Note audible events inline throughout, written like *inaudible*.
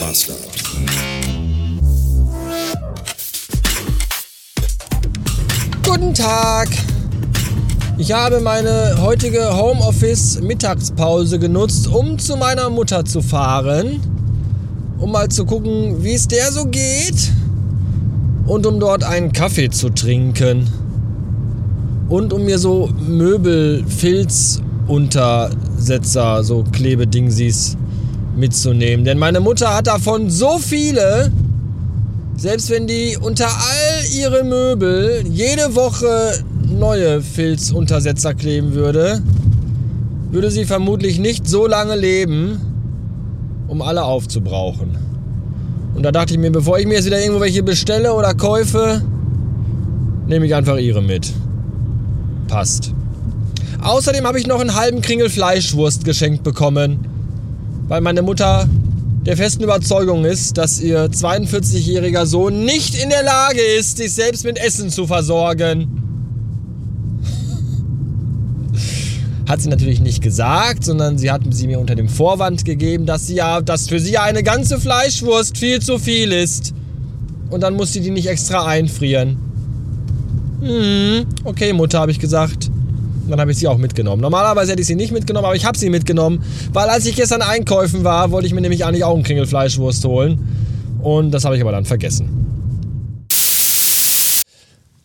Master. Guten Tag. Ich habe meine heutige Homeoffice-Mittagspause genutzt, um zu meiner Mutter zu fahren, um mal zu gucken, wie es der so geht und um dort einen Kaffee zu trinken und um mir so Möbel, Filzuntersetzer, so Klebedingsies mitzunehmen. Denn meine Mutter hat davon so viele, selbst wenn die unter all ihre Möbel jede Woche neue Filzuntersetzer kleben würde, würde sie vermutlich nicht so lange leben, um alle aufzubrauchen. Und da dachte ich mir, bevor ich mir jetzt wieder irgendwo welche bestelle oder kaufe, nehme ich einfach ihre mit. Passt. Außerdem habe ich noch einen halben Kringel Fleischwurst geschenkt bekommen, weil meine Mutter der festen Überzeugung ist, dass ihr 42-jähriger Sohn nicht in der Lage ist, sich selbst mit Essen zu versorgen. *laughs* Hat sie natürlich nicht gesagt, sondern sie hat sie mir unter dem Vorwand gegeben, dass sie ja, dass für sie ja eine ganze Fleischwurst viel zu viel ist. Und dann muss sie die nicht extra einfrieren. Hm, okay, Mutter, habe ich gesagt. Dann habe ich sie auch mitgenommen. Normalerweise hätte ich sie nicht mitgenommen, aber ich habe sie mitgenommen, weil als ich gestern einkaufen war, wollte ich mir nämlich eigentlich auch einen Kringelfleischwurst holen. Und das habe ich aber dann vergessen.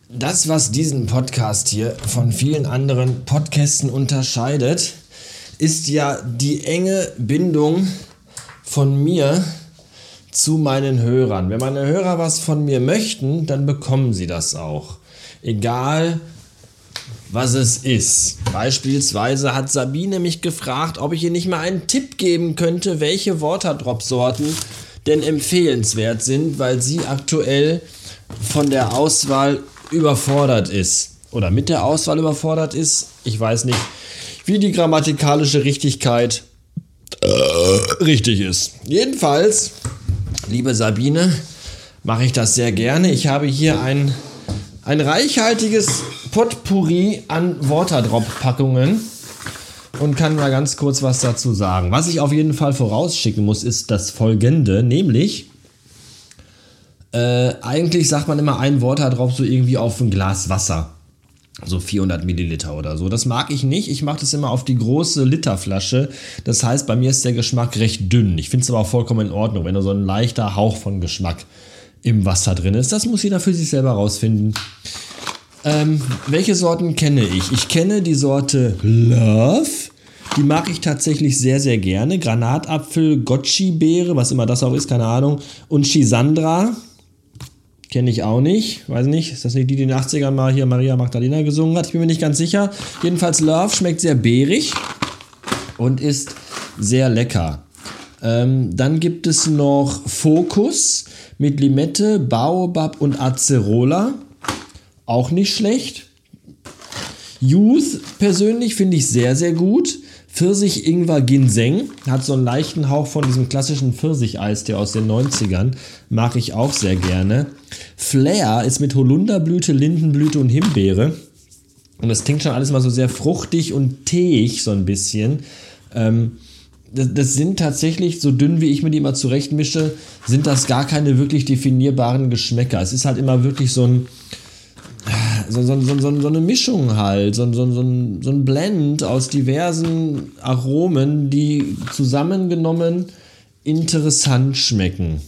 Das, was diesen Podcast hier von vielen anderen Podcasten unterscheidet, ist ja die enge Bindung von mir zu meinen Hörern. Wenn meine Hörer was von mir möchten, dann bekommen sie das auch. Egal, was es ist. Beispielsweise hat Sabine mich gefragt, ob ich ihr nicht mal einen Tipp geben könnte, welche Waterdrop-Sorten denn empfehlenswert sind, weil sie aktuell von der Auswahl überfordert ist oder mit der Auswahl überfordert ist. Ich weiß nicht, wie die grammatikalische Richtigkeit äh, richtig ist. Jedenfalls, liebe Sabine, mache ich das sehr gerne. Ich habe hier ein, ein reichhaltiges Potpourri an Waterdrop-Packungen und kann mal ganz kurz was dazu sagen. Was ich auf jeden Fall vorausschicken muss, ist das folgende, nämlich äh, eigentlich sagt man immer ein drauf, so irgendwie auf ein Glas Wasser. So 400 Milliliter oder so. Das mag ich nicht. Ich mache das immer auf die große Literflasche. Das heißt, bei mir ist der Geschmack recht dünn. Ich finde es aber auch vollkommen in Ordnung, wenn da so ein leichter Hauch von Geschmack im Wasser drin ist. Das muss jeder für sich selber rausfinden. Ähm, welche Sorten kenne ich? Ich kenne die Sorte Love. Die mag ich tatsächlich sehr, sehr gerne. Granatapfel, Gotchi-Beere, was immer das auch ist, keine Ahnung. Und Chisandra. Kenne ich auch nicht. Weiß nicht. Ist das nicht die, die in den 80ern mal hier Maria Magdalena gesungen hat? Ich bin mir nicht ganz sicher. Jedenfalls Love schmeckt sehr beerig und ist sehr lecker. Ähm, dann gibt es noch Focus mit Limette, Baobab und Acerola. Auch nicht schlecht. Youth persönlich finde ich sehr, sehr gut. Pfirsich Ingwer Ginseng hat so einen leichten Hauch von diesem klassischen Pfirsicheis, der aus den 90ern. Mag ich auch sehr gerne. Flair ist mit Holunderblüte, Lindenblüte und Himbeere. Und das klingt schon alles mal so sehr fruchtig und teig, so ein bisschen. Ähm, das, das, sind tatsächlich, so dünn wie ich mir die immer zurechtmische, sind das gar keine wirklich definierbaren Geschmäcker. Es ist halt immer wirklich so ein so, so, so, so, eine Mischung halt, so, ein Blend aus diversen Aromen, die zusammengenommen interessant schmecken.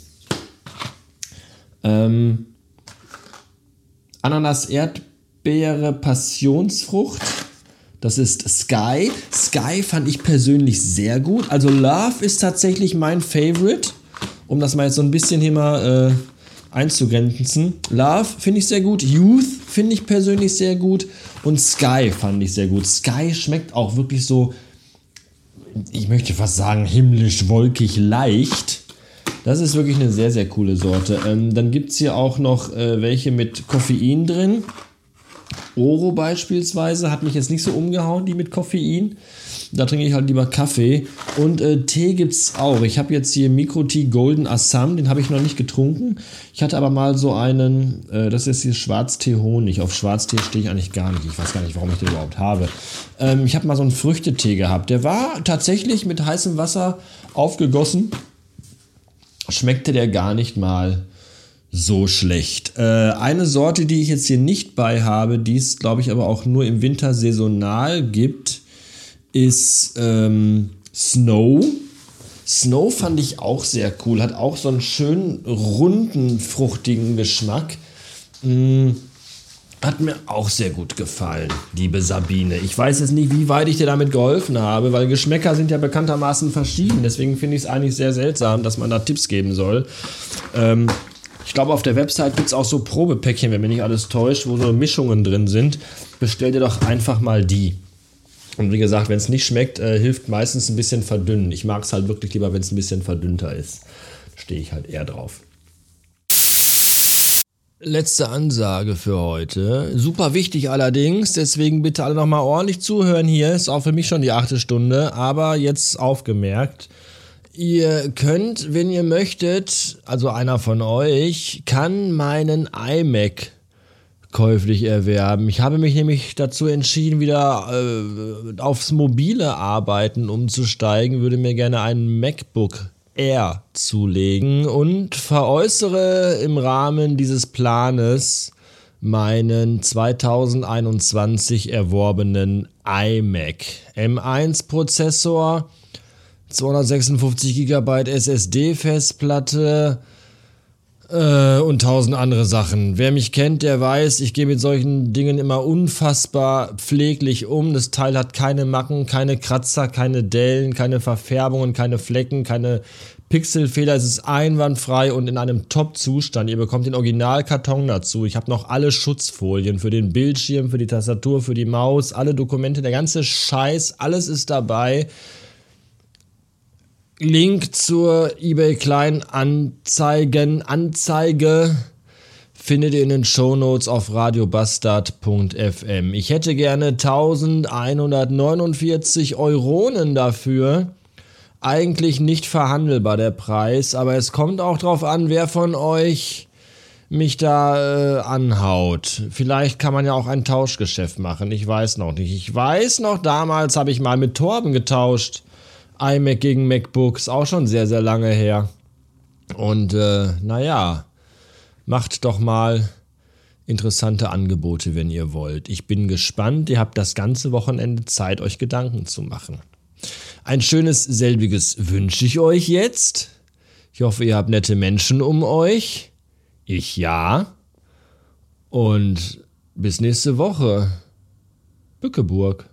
Ähm, Ananas, Erdbeere, Passionsfrucht. Das ist Sky. Sky fand ich persönlich sehr gut. Also Love ist tatsächlich mein Favorite. Um das mal jetzt so ein bisschen hier mal äh, einzugrenzen. Love finde ich sehr gut. Youth finde ich persönlich sehr gut. Und Sky fand ich sehr gut. Sky schmeckt auch wirklich so, ich möchte fast sagen, himmlisch, wolkig, leicht. Das ist wirklich eine sehr, sehr coole Sorte. Ähm, dann gibt es hier auch noch äh, welche mit Koffein drin. Oro beispielsweise hat mich jetzt nicht so umgehauen, die mit Koffein. Da trinke ich halt lieber Kaffee. Und äh, Tee gibt es auch. Ich habe jetzt hier Mikro-Tee Golden Assam, den habe ich noch nicht getrunken. Ich hatte aber mal so einen, äh, das ist hier Schwarztee Honig. Auf Schwarztee stehe ich eigentlich gar nicht. Ich weiß gar nicht, warum ich den überhaupt habe. Ähm, ich habe mal so einen Früchtetee gehabt. Der war tatsächlich mit heißem Wasser aufgegossen. schmeckte der gar nicht mal so schlecht. Äh, eine Sorte, die ich jetzt hier nicht bei habe, die es, glaube ich, aber auch nur im Winter saisonal gibt, ist ähm, Snow. Snow fand ich auch sehr cool, hat auch so einen schönen runden, fruchtigen Geschmack. Mm, hat mir auch sehr gut gefallen, liebe Sabine. Ich weiß jetzt nicht, wie weit ich dir damit geholfen habe, weil Geschmäcker sind ja bekanntermaßen verschieden. Deswegen finde ich es eigentlich sehr seltsam, dass man da Tipps geben soll. Ähm, glaube, auf der Website gibt es auch so Probepäckchen, wenn mich nicht alles täuscht, wo so Mischungen drin sind. Bestell dir doch einfach mal die. Und wie gesagt, wenn es nicht schmeckt, äh, hilft meistens ein bisschen verdünnen. Ich mag es halt wirklich lieber, wenn es ein bisschen verdünnter ist. Stehe ich halt eher drauf. Letzte Ansage für heute. Super wichtig allerdings, deswegen bitte alle nochmal ordentlich zuhören hier. Ist auch für mich schon die achte Stunde, aber jetzt aufgemerkt. Ihr könnt, wenn ihr möchtet, also einer von euch, kann meinen iMac käuflich erwerben. Ich habe mich nämlich dazu entschieden, wieder äh, aufs mobile Arbeiten umzusteigen, würde mir gerne einen MacBook Air zulegen und veräußere im Rahmen dieses Planes meinen 2021 erworbenen iMac M1 Prozessor 256 GB SSD-Festplatte äh, und tausend andere Sachen. Wer mich kennt, der weiß, ich gehe mit solchen Dingen immer unfassbar pfleglich um. Das Teil hat keine Macken, keine Kratzer, keine Dellen, keine Verfärbungen, keine Flecken, keine Pixelfehler. Es ist einwandfrei und in einem Top-Zustand. Ihr bekommt den Originalkarton dazu. Ich habe noch alle Schutzfolien für den Bildschirm, für die Tastatur, für die Maus, alle Dokumente, der ganze Scheiß, alles ist dabei. Link zur eBay Kleinanzeigen Anzeige findet ihr in den Shownotes auf radiobastard.fm. Ich hätte gerne 1149 Euronen dafür. Eigentlich nicht verhandelbar der Preis, aber es kommt auch drauf an, wer von euch mich da äh, anhaut. Vielleicht kann man ja auch ein Tauschgeschäft machen. Ich weiß noch nicht. Ich weiß noch, damals habe ich mal mit Torben getauscht iMac gegen MacBook ist auch schon sehr, sehr lange her. Und äh, naja, macht doch mal interessante Angebote, wenn ihr wollt. Ich bin gespannt. Ihr habt das ganze Wochenende Zeit, euch Gedanken zu machen. Ein schönes selbiges wünsche ich euch jetzt. Ich hoffe, ihr habt nette Menschen um euch. Ich ja. Und bis nächste Woche. Bückeburg.